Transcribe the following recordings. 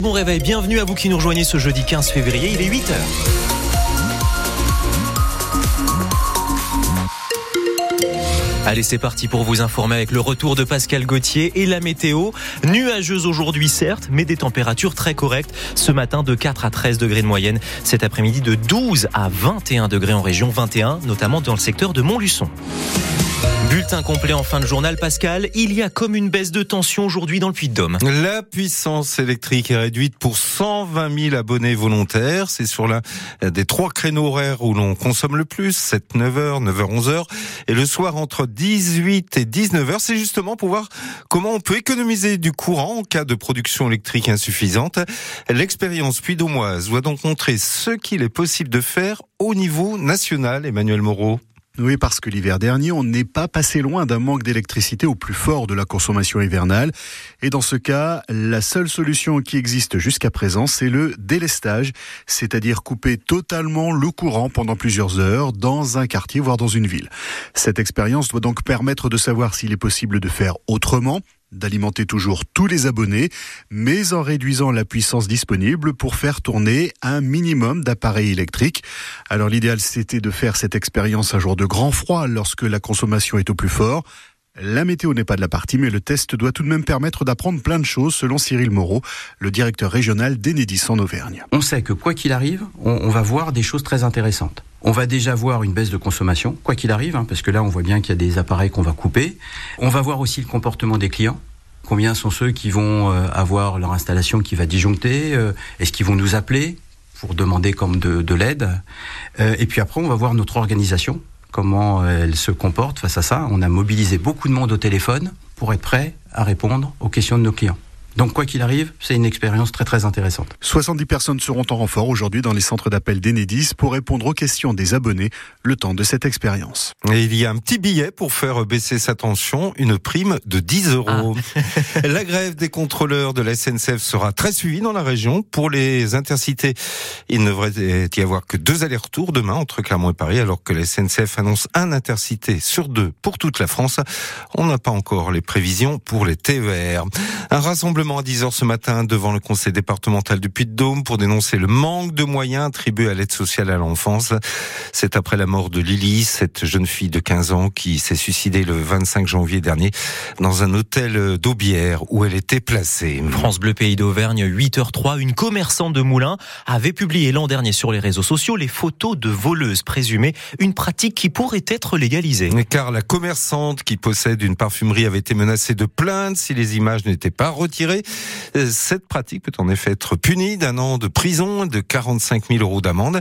Bon réveil, bienvenue à vous qui nous rejoignez ce jeudi 15 février, il est 8h. Allez, c'est parti pour vous informer avec le retour de Pascal Gauthier et la météo. Nuageuse aujourd'hui, certes, mais des températures très correctes. Ce matin, de 4 à 13 degrés de moyenne. Cet après-midi, de 12 à 21 degrés en région, 21 notamment dans le secteur de Montluçon. Bulletin complet en fin de journal, Pascal. Il y a comme une baisse de tension aujourd'hui dans le Puy-de-Dôme. La puissance électrique est réduite pour 120 000 abonnés volontaires. C'est sur l'un des trois créneaux horaires où l'on consomme le plus, 7, 9h, 9h, 11h. Et le soir entre 18 et 19h, c'est justement pour voir comment on peut économiser du courant en cas de production électrique insuffisante. L'expérience puy-daumoise doit donc montrer ce qu'il est possible de faire au niveau national, Emmanuel Moreau. Oui, parce que l'hiver dernier, on n'est pas passé loin d'un manque d'électricité au plus fort de la consommation hivernale. Et dans ce cas, la seule solution qui existe jusqu'à présent, c'est le délestage, c'est-à-dire couper totalement le courant pendant plusieurs heures dans un quartier, voire dans une ville. Cette expérience doit donc permettre de savoir s'il est possible de faire autrement d'alimenter toujours tous les abonnés, mais en réduisant la puissance disponible pour faire tourner un minimum d'appareils électriques. Alors l'idéal c'était de faire cette expérience un jour de grand froid lorsque la consommation est au plus fort. La météo n'est pas de la partie, mais le test doit tout de même permettre d'apprendre plein de choses, selon Cyril Moreau, le directeur régional d'Enedis en Auvergne. On sait que quoi qu'il arrive, on, va voir des choses très intéressantes. On va déjà voir une baisse de consommation, quoi qu'il arrive, hein, parce que là, on voit bien qu'il y a des appareils qu'on va couper. On va voir aussi le comportement des clients. Combien sont ceux qui vont euh, avoir leur installation qui va disjoncter euh, Est-ce qu'ils vont nous appeler pour demander comme de, l'aide euh, Et puis après, on va voir notre organisation comment elle se comporte face à ça. On a mobilisé beaucoup de monde au téléphone pour être prêt à répondre aux questions de nos clients. Donc quoi qu'il arrive, c'est une expérience très très intéressante. 70 personnes seront en renfort aujourd'hui dans les centres d'appel d'Enedis pour répondre aux questions des abonnés le temps de cette expérience. Et il y a un petit billet pour faire baisser sa tension, une prime de 10 euros. Ah. la grève des contrôleurs de la SNCF sera très suivie dans la région. Pour les intercités, il ne devrait y avoir que deux allers-retours demain entre Clermont et Paris, alors que la SNCF annonce un intercité sur deux pour toute la France. On n'a pas encore les prévisions pour les TER. Un rassemblement à 10h ce matin devant le conseil départemental du Puy-de-Dôme pour dénoncer le manque de moyens attribués à l'aide sociale à l'enfance. C'est après la mort de Lily, cette jeune fille de 15 ans qui s'est suicidée le 25 janvier dernier dans un hôtel d'Aubière où elle était placée. France Bleu Pays d'Auvergne, 8h03, une commerçante de Moulins avait publié l'an dernier sur les réseaux sociaux les photos de voleuses présumées, une pratique qui pourrait être légalisée. Car la commerçante qui possède une parfumerie avait été menacée de plainte si les images n'étaient pas retirées. Cette pratique peut en effet être punie d'un an de prison et de 45 000 euros d'amende.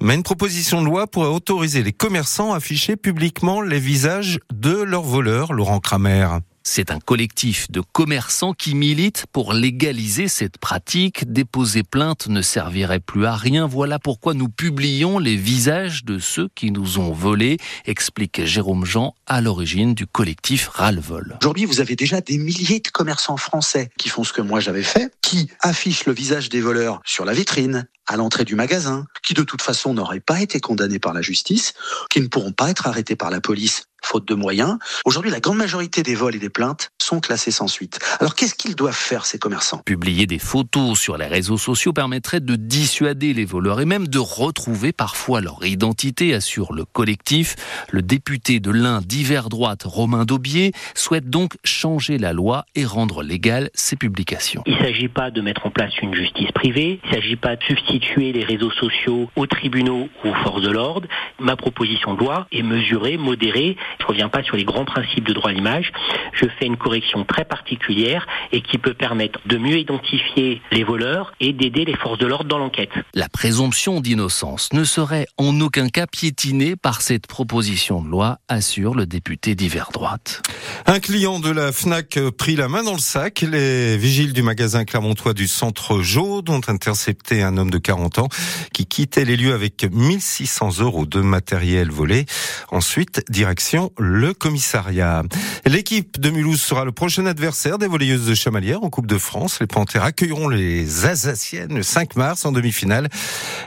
Mais une proposition de loi pourrait autoriser les commerçants à afficher publiquement les visages de leurs voleurs, Laurent Kramer. C'est un collectif de commerçants qui milite pour légaliser cette pratique. Déposer plainte ne servirait plus à rien. Voilà pourquoi nous publions les visages de ceux qui nous ont volés, explique Jérôme Jean à l'origine du collectif Ralvol. Aujourd'hui, vous avez déjà des milliers de commerçants français qui font ce que moi j'avais fait, qui affichent le visage des voleurs sur la vitrine, à l'entrée du magasin, qui de toute façon n'auraient pas été condamnés par la justice, qui ne pourront pas être arrêtés par la police faute de moyens. Aujourd'hui, la grande majorité des vols et des plaintes sont classés sans suite. Alors qu'est-ce qu'ils doivent faire ces commerçants? Publier des photos sur les réseaux sociaux permettrait de dissuader les voleurs et même de retrouver parfois leur identité, assure le collectif. Le député de l'Ain d'hiver droite, Romain Daubier, souhaite donc changer la loi et rendre légales ces publications. Il ne s'agit pas de mettre en place une justice privée, il ne s'agit pas de substituer les réseaux sociaux aux tribunaux ou aux forces de l'ordre. Ma proposition de loi est mesurée, modérée je ne reviens pas sur les grands principes de droit à l'image. Je fais une correction très particulière et qui peut permettre de mieux identifier les voleurs et d'aider les forces de l'ordre dans l'enquête. La présomption d'innocence ne serait en aucun cas piétinée par cette proposition de loi, assure le député d'hiver droite. Un client de la FNAC prit la main dans le sac. Les vigiles du magasin clermontois du centre Jaude ont intercepté un homme de 40 ans, qui quittait les lieux avec 1600 euros de matériel volé. Ensuite, direction le commissariat. L'équipe de Mulhouse sera le prochain adversaire des volleyeuses de Chamalières en Coupe de France. Les Panthères accueilleront les Alsaciennes le 5 mars en demi-finale.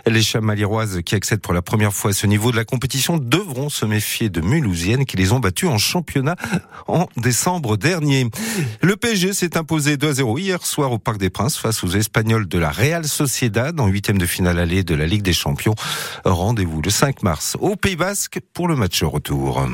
Les Chamaliéroises qui accèdent pour la première fois à ce niveau de la compétition devront se méfier de Mulhousiennes qui les ont battues en championnat en décembre dernier. Le PSG s'est imposé 2 à 0 hier soir au Parc des Princes face aux Espagnols de la Real Sociedad en de finale allée de la Ligue des Champions. Rendez-vous le 5 mars au Pays Basque pour le match retour.